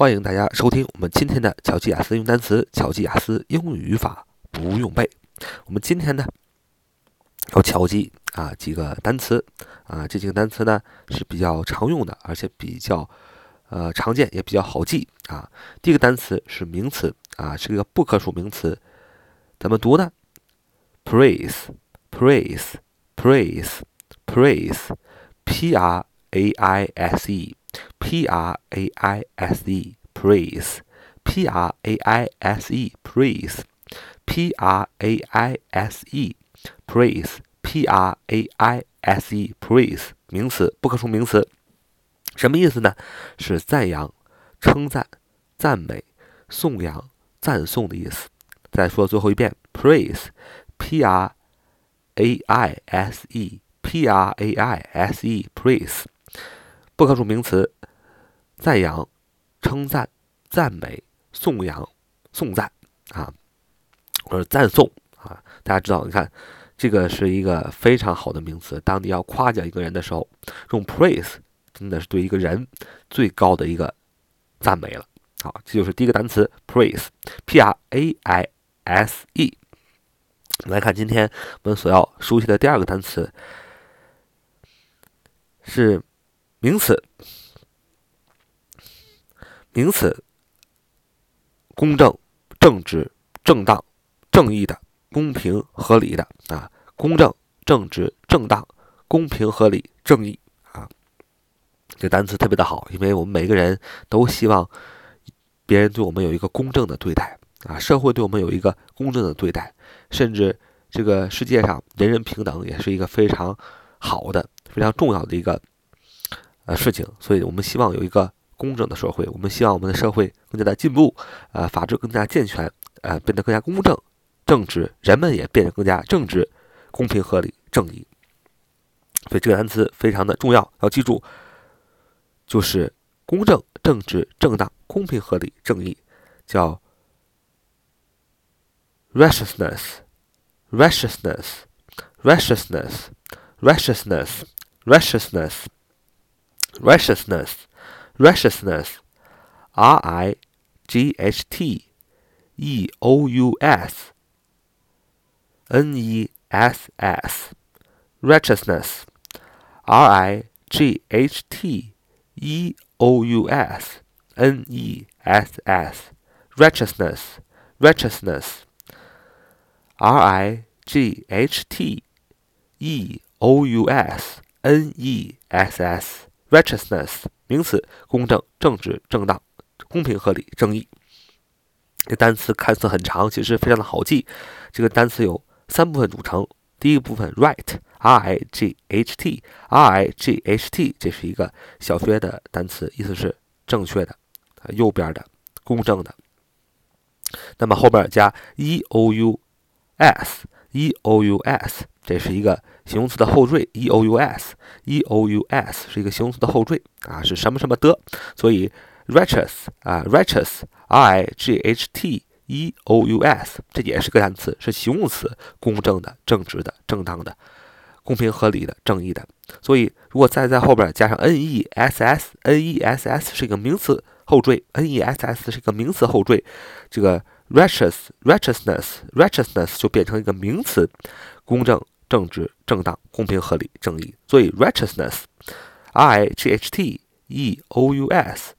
欢迎大家收听我们今天的巧记雅思用单词，巧记雅思英语语法不用背。我们今天呢要巧记啊几个单词啊，这几个单词呢是比较常用的，而且比较呃常见，也比较好记啊。第一个单词是名词啊，是一个不可数名词，怎么读呢？praise，praise，praise，praise，p r a i s e。P R A I S E praise P R A I S E praise P R A I S E praise P R A I S E praise 名词不可数名词，什么意思呢？是赞扬、称赞、赞美、颂扬、赞颂的意思。再说最后一遍，praise P R A I S E P R A I S E praise 不可数名词。 赞扬、称赞、赞美、颂扬、颂赞啊，或者赞颂啊，大家知道，你看这个是一个非常好的名词。当你要夸奖一个人的时候，用 praise 真的是对一个人最高的一个赞美了。好，这就是第一个单词 praise，p r a i s e。来看今天我们所要熟悉的第二个单词是名词。名词：公正、正直、正当、正义的、公平合理的啊，公正、正直、正当、公平合理、正义啊，这单词特别的好，因为我们每个人都希望别人对我们有一个公正的对待啊，社会对我们有一个公正的对待，甚至这个世界上人人平等也是一个非常好的、非常重要的一个呃事情，所以我们希望有一个。公正的社会，我们希望我们的社会更加的进步，呃，法治更加健全，呃，变得更加公正、正直，人们也变得更加正直、公平、合理、正义。所以这个单词非常的重要，要记住，就是公正、正直、正当、公平、合理、正义，叫 righteousness，righteousness，righteousness，righteousness，righteousness。righteousness, R I G H T E O U S. N E S S, righteousness, R I G H T E O U S. N E S S, righteousness, righteousness, R I G H T E O U S. N E S S, righteousness. 名词：公正、正直、正当、公平、合理、正义。这单词看似很长，其实非常的好记。这个单词有三部分组成。第一个部分，right，r i g h t，r i g h t，这是一个小学的单词，意思是正确的、右边的、公正的。那么后边加 e o u s，e o u s，这是一个。形容词的后缀 e o u s e o u s 是一个形容词的后缀啊，是什么什么的，所以 righteous 啊 righteous i g h t e o u s 这也是个单词，是形容词，公正的、正直的、正当的、公平合理的、正义的。所以如果再在后边加上 n e s s n e s s 是一个名词后缀 n e s s 是一个名词后缀，这个 righteous righteousness righteousness 就变成一个名词，公正。正直、正当、公平、合理、正义。所以，righteousness，r i g h t e o u s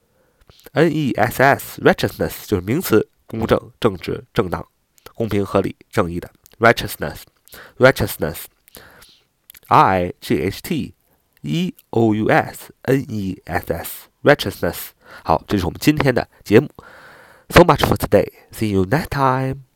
n e s s，righteousness 就是名词，公正、正直、正当、公平、合理、正义的 righteousness，righteousness，r i g h t e o u s n e s s，righteousness。好，这是我们今天的节目。 So much for today. See you next time.